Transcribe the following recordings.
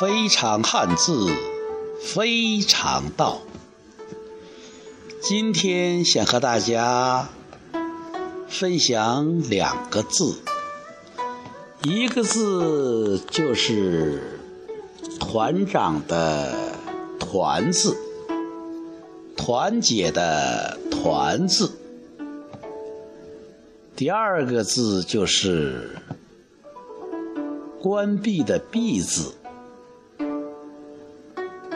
非常汉字，非常道。今天想和大家分享两个字，一个字就是团长的“团”字，团结的“团”字。第二个字就是关闭的“闭”字。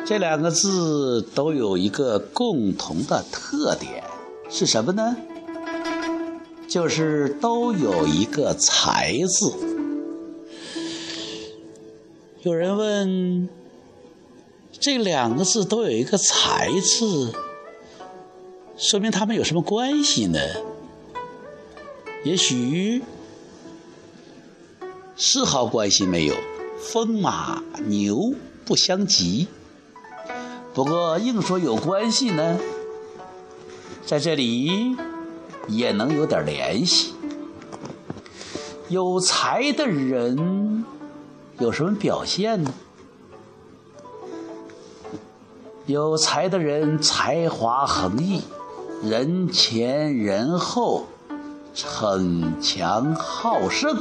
这两个字都有一个共同的特点，是什么呢？就是都有一个“才”字。有人问：这两个字都有一个“才”字，说明他们有什么关系呢？也许丝毫关系没有，风马牛不相及。不过硬说有关系呢，在这里也能有点联系。有才的人有什么表现呢？有才的人才华横溢，人前人后，逞强好胜，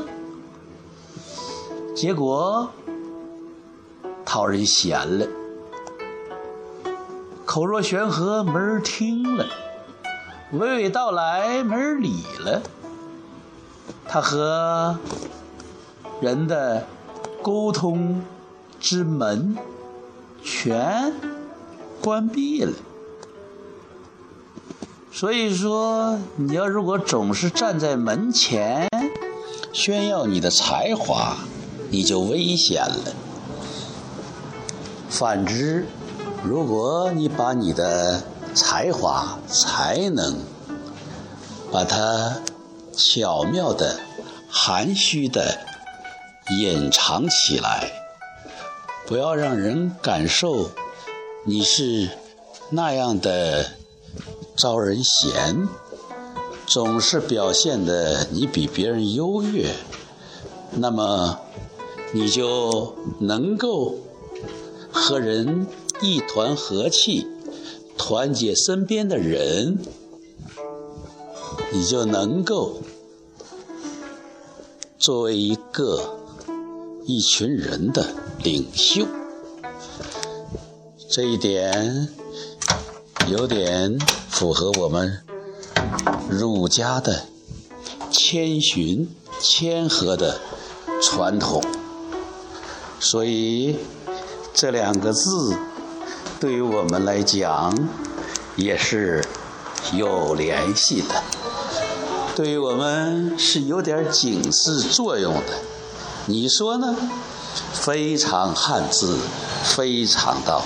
结果讨人嫌了。口若悬河，没人听了；娓娓道来，没人理了。他和人的沟通之门全关闭了。所以说，你要如果总是站在门前炫耀你的才华，你就危险了。反之，如果你把你的才华、才能，把它巧妙的、含蓄的隐藏起来，不要让人感受你是那样的招人嫌，总是表现的你比别人优越，那么你就能够和人。一团和气，团结身边的人，你就能够作为一个一群人的领袖。这一点有点符合我们儒家的谦逊谦和的传统，所以这两个字。对于我们来讲，也是有联系的，对于我们是有点警示作用的。你说呢？非常汉字，非常道。